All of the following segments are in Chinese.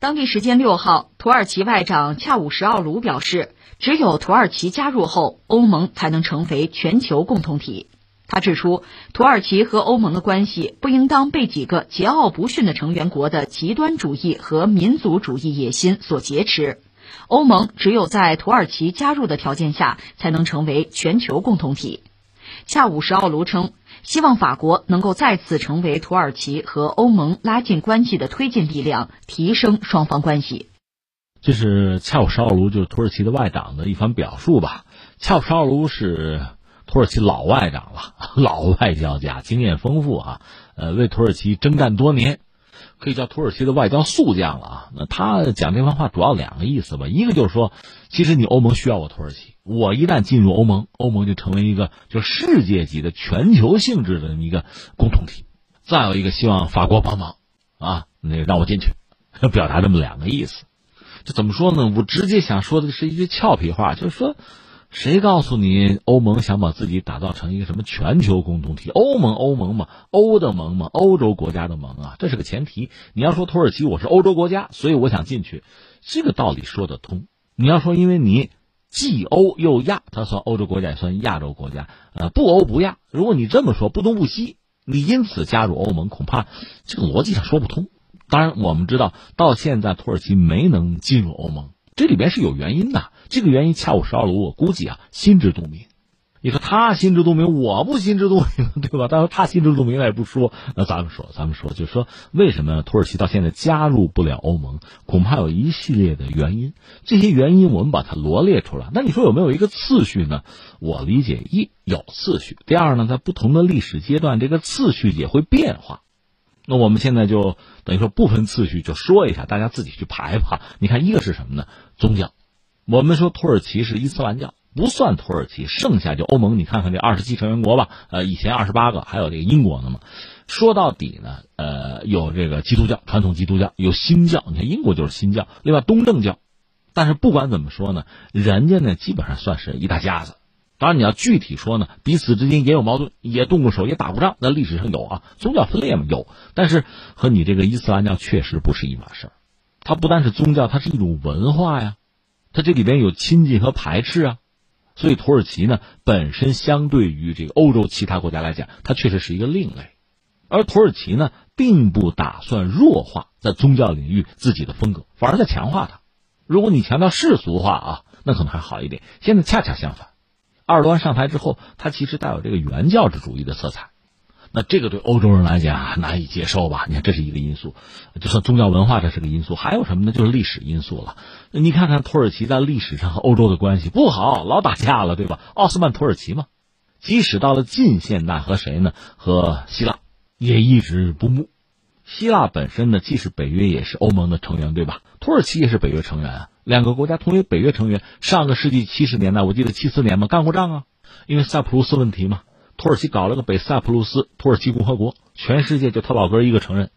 当地时间六号，土耳其外长恰武什奥卢表示，只有土耳其加入后，欧盟才能成为全球共同体。他指出，土耳其和欧盟的关系不应当被几个桀骜不驯的成员国的极端主义和民族主义野心所劫持。欧盟只有在土耳其加入的条件下，才能成为全球共同体。恰武什奥卢称，希望法国能够再次成为土耳其和欧盟拉近关系的推进力量，提升双方关系。这是恰武什奥卢，就是土耳其的外长的一番表述吧。恰武什奥卢是土耳其老外长了，老外交家，经验丰富啊，呃，为土耳其征战多年。可以叫土耳其的外交速将了啊！那他讲这番话主要两个意思吧，一个就是说，其实你欧盟需要我土耳其，我一旦进入欧盟，欧盟就成为一个就世界级的全球性质的一个共同体。再有一个，希望法国帮忙啊，那让我进去，表达这么两个意思。这怎么说呢？我直接想说的是一句俏皮话，就是说。谁告诉你欧盟想把自己打造成一个什么全球共同体？欧盟，欧盟嘛，欧的盟嘛，欧洲国家的盟啊，这是个前提。你要说土耳其，我是欧洲国家，所以我想进去，这个道理说得通。你要说因为你既欧又亚，它算欧洲国家也算亚洲国家，呃，不欧不亚。如果你这么说，不东不西，你因此加入欧盟，恐怕这个逻辑上说不通。当然，我们知道到现在土耳其没能进入欧盟。这里边是有原因的，这个原因恰武什奥卢我估计啊心知肚明。你说他心知肚明，我不心知肚明，对吧？但是他心知肚明，他也不说。那咱们说，咱们说，就说，为什么土耳其到现在加入不了欧盟？恐怕有一系列的原因。这些原因我们把它罗列出来。那你说有没有一个次序呢？我理解一有次序，第二呢，在不同的历史阶段，这个次序也会变化。那我们现在就等于说不分次序就说一下，大家自己去排吧。你看，一个是什么呢？宗教。我们说土耳其是伊斯兰教，不算土耳其，剩下就欧盟。你看看这二十七成员国吧，呃，以前二十八个，还有这个英国呢嘛。说到底呢，呃，有这个基督教，传统基督教，有新教。你看英国就是新教，另外东正教。但是不管怎么说呢，人家呢基本上算是一大家子。当然，你要具体说呢，彼此之间也有矛盾，也动过手，也打过仗。那历史上有啊，宗教分裂嘛有，但是和你这个伊斯兰教确实不是一码事儿。它不单是宗教，它是一种文化呀，它这里边有亲近和排斥啊。所以土耳其呢，本身相对于这个欧洲其他国家来讲，它确实是一个另类。而土耳其呢，并不打算弱化在宗教领域自己的风格，反而在强化它。如果你强调世俗化啊，那可能还好一点。现在恰恰相反。埃尔多安上台之后，他其实带有这个原教旨主义的色彩，那这个对欧洲人来讲难以接受吧？你看，这是一个因素，就算宗教文化，这是个因素，还有什么呢？就是历史因素了。你看看土耳其在历史上和欧洲的关系不好，老打架了，对吧？奥斯曼土耳其嘛，即使到了近现代，和谁呢？和希腊也一直不睦。希腊本身呢，既是北约，也是欧盟的成员，对吧？土耳其也是北约成员啊。两个国家同为北约成员，上个世纪七十年代，我记得七四年嘛，干过仗啊。因为塞浦路斯问题嘛，土耳其搞了个北塞浦路斯土耳其共和国，全世界就他老哥一个承认。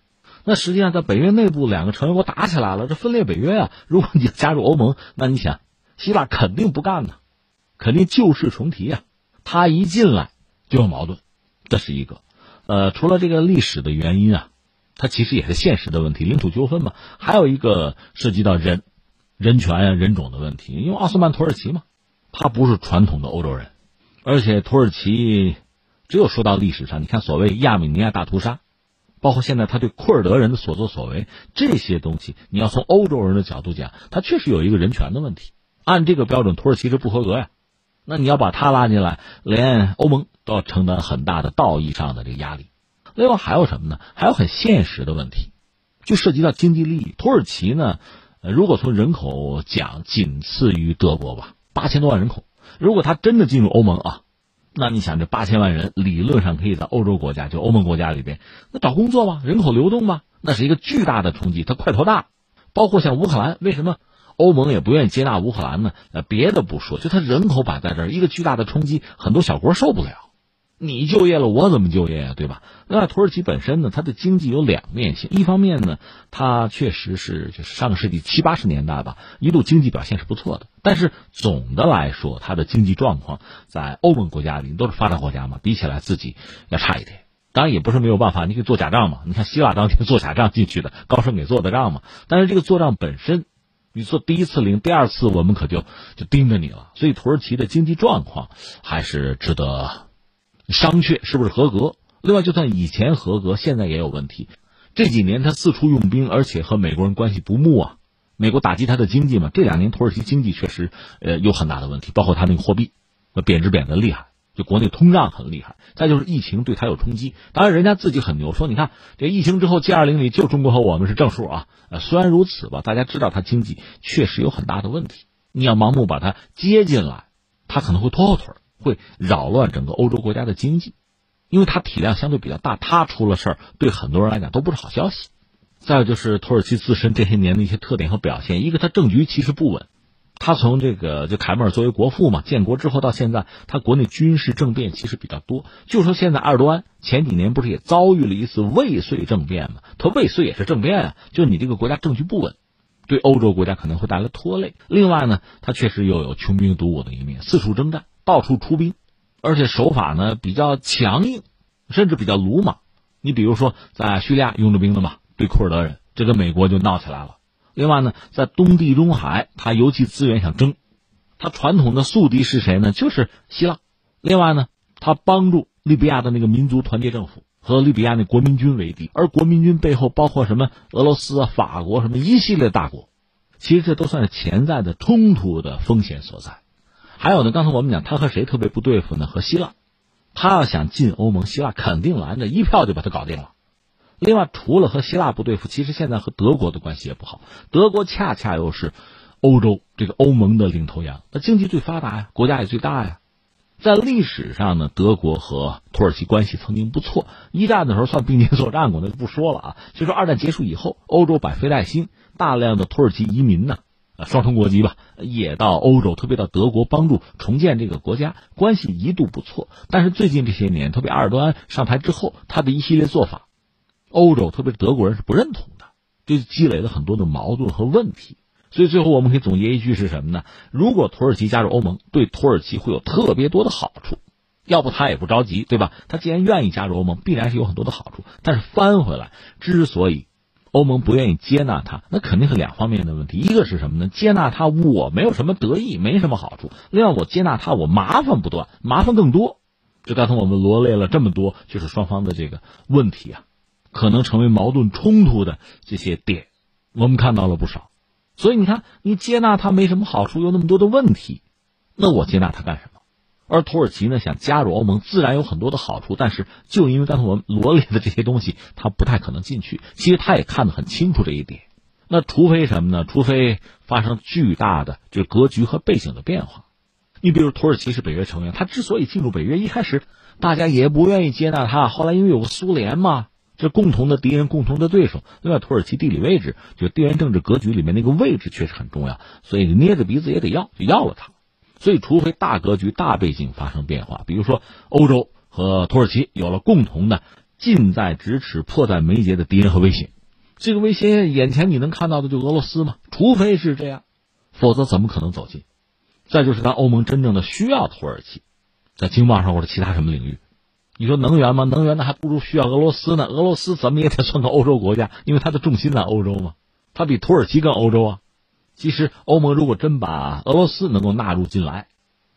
那实际上在北约内部，两个成员国打起来了，这分裂北约啊。如果你加入欧盟，那你想，希腊肯定不干呢，肯定旧事重提啊。他一进来就有矛盾，这是一个。呃，除了这个历史的原因啊，它其实也是现实的问题，领土纠纷嘛。还有一个涉及到人。人权啊、人种的问题，因为奥斯曼土耳其嘛，他不是传统的欧洲人，而且土耳其只有说到历史上，你看所谓亚美尼亚大屠杀，包括现在他对库尔德人的所作所为，这些东西，你要从欧洲人的角度讲，他确实有一个人权的问题。按这个标准，土耳其是不合格呀。那你要把他拉进来，连欧盟都要承担很大的道义上的这个压力。另外还有什么呢？还有很现实的问题，就涉及到经济利益。土耳其呢？如果从人口讲，仅次于德国吧，八千多万人口。如果他真的进入欧盟啊，那你想这八千万人，理论上可以在欧洲国家，就欧盟国家里边，那找工作吧，人口流动吧，那是一个巨大的冲击。它块头大，包括像乌克兰，为什么欧盟也不愿意接纳乌克兰呢？呃，别的不说，就它人口摆在这儿，一个巨大的冲击，很多小国受不了。你就业了，我怎么就业啊？对吧？那土耳其本身呢，它的经济有两面性。一方面呢，它确实是就是上个世纪七八十年代吧，一度经济表现是不错的。但是总的来说，它的经济状况在欧盟国家里都是发达国家嘛，比起来自己要差一点。当然也不是没有办法，你可以做假账嘛。你看希腊当天做假账进去的，高盛给做的账嘛。但是这个做账本身，你做第一次零，第二次我们可就就盯着你了。所以土耳其的经济状况还是值得商榷，是不是合格？另外，就算以前合格，现在也有问题。这几年他四处用兵，而且和美国人关系不睦啊。美国打击他的经济嘛，这两年土耳其经济确实呃有很大的问题，包括他那个货币，贬值贬的厉害。就国内通胀很厉害，再就是疫情对他有冲击。当然，人家自己很牛，说你看这疫情之后，G 二零里就中国和我们是正数啊。呃，虽然如此吧，大家知道他经济确实有很大的问题。你要盲目把它接进来，他可能会拖后腿，会扰乱整个欧洲国家的经济，因为它体量相对比较大，它出了事儿，对很多人来讲都不是好消息。再有就是土耳其自身这些年的一些特点和表现，一个它政局其实不稳。他从这个就凯末尔作为国父嘛，建国之后到现在，他国内军事政变其实比较多。就说现在埃尔多安前几年不是也遭遇了一次未遂政变嘛？他未遂也是政变啊，就你这个国家政局不稳，对欧洲国家可能会带来拖累。另外呢，他确实又有穷兵黩武的一面，四处征战，到处出兵，而且手法呢比较强硬，甚至比较鲁莽。你比如说在叙利亚用着兵的嘛，对库尔德人，这个美国就闹起来了。另外呢，在东地中海，他尤其资源想争，他传统的宿敌是谁呢？就是希腊。另外呢，他帮助利比亚的那个民族团结政府和利比亚那国民军为敌，而国民军背后包括什么俄罗斯啊、法国什么一系列大国，其实这都算是潜在的冲突的风险所在。还有呢，刚才我们讲他和谁特别不对付呢？和希腊，他要想进欧盟，希腊肯定拦着，一票就把他搞定了。另外，除了和希腊不对付，其实现在和德国的关系也不好。德国恰恰又是欧洲这个欧盟的领头羊，那经济最发达呀，国家也最大呀。在历史上呢，德国和土耳其关系曾经不错。一战的时候算并肩作战过，那就不说了啊。就说二战结束以后，欧洲百废待兴，大量的土耳其移民呢，双重国籍吧，也到欧洲，特别到德国帮助重建这个国家，关系一度不错。但是最近这些年，特别埃尔多安上台之后，他的一系列做法。欧洲，特别是德国人是不认同的，就积累了很多的矛盾和问题。所以最后我们可以总结一句是什么呢？如果土耳其加入欧盟，对土耳其会有特别多的好处。要不他也不着急，对吧？他既然愿意加入欧盟，必然是有很多的好处。但是翻回来，之所以欧盟不愿意接纳他，那肯定是两方面的问题。一个是什么呢？接纳他我没有什么得意，没什么好处。另外，我接纳他我麻烦不断，麻烦更多。就刚才我们罗列了这么多，就是双方的这个问题啊。可能成为矛盾冲突的这些点，我们看到了不少。所以你看，你接纳他没什么好处，有那么多的问题，那我接纳他干什么？而土耳其呢，想加入欧盟，自然有很多的好处，但是就因为刚才我们罗列的这些东西，他不太可能进去。其实他也看得很清楚这一点。那除非什么呢？除非发生巨大的就格局和背景的变化。你比如土耳其是北约成员，他之所以进入北约，一开始大家也不愿意接纳他，后来因为有个苏联嘛。这共同的敌人，共同的对手。另外，土耳其地理位置，就地缘政治格局里面那个位置确实很重要，所以捏着鼻子也得要，就要了它。所以，除非大格局、大背景发生变化，比如说欧洲和土耳其有了共同的近在咫尺、迫在眉睫的敌人和威胁，这个威胁眼前你能看到的就俄罗斯吗？除非是这样，否则怎么可能走近？再就是，当欧盟真正的需要土耳其，在经贸上或者其他什么领域。你说能源吗？能源那还不如需要俄罗斯呢。俄罗斯怎么也得算个欧洲国家，因为它的重心在欧洲嘛。它比土耳其更欧洲啊。其实欧盟如果真把俄罗斯能够纳入进来，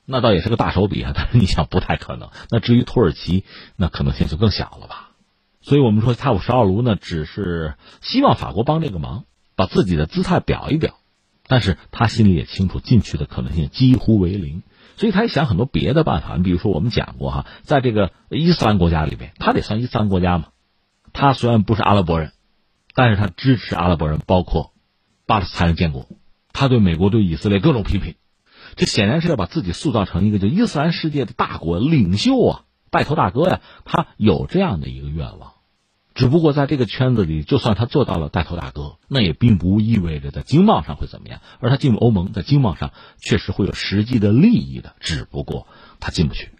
那倒也是个大手笔啊。但是你想，不太可能。那至于土耳其，那可能性就更小了吧。所以我们说，塔五十二卢呢，只是希望法国帮这个忙，把自己的姿态表一表。但是他心里也清楚，进去的可能性几乎为零。所以他也想很多别的办法，你比如说我们讲过哈，在这个伊斯兰国家里面，他得算伊斯兰国家嘛。他虽然不是阿拉伯人，但是他支持阿拉伯人，包括巴勒斯坦人建国。他对美国、对以色列各种批评，这显然是要把自己塑造成一个就伊斯兰世界的大国领袖啊，带头大哥呀。他有这样的一个愿望。只不过在这个圈子里，就算他做到了带头大哥，那也并不意味着在经贸上会怎么样。而他进入欧盟，在经贸上确实会有实际的利益的，只不过他进不去。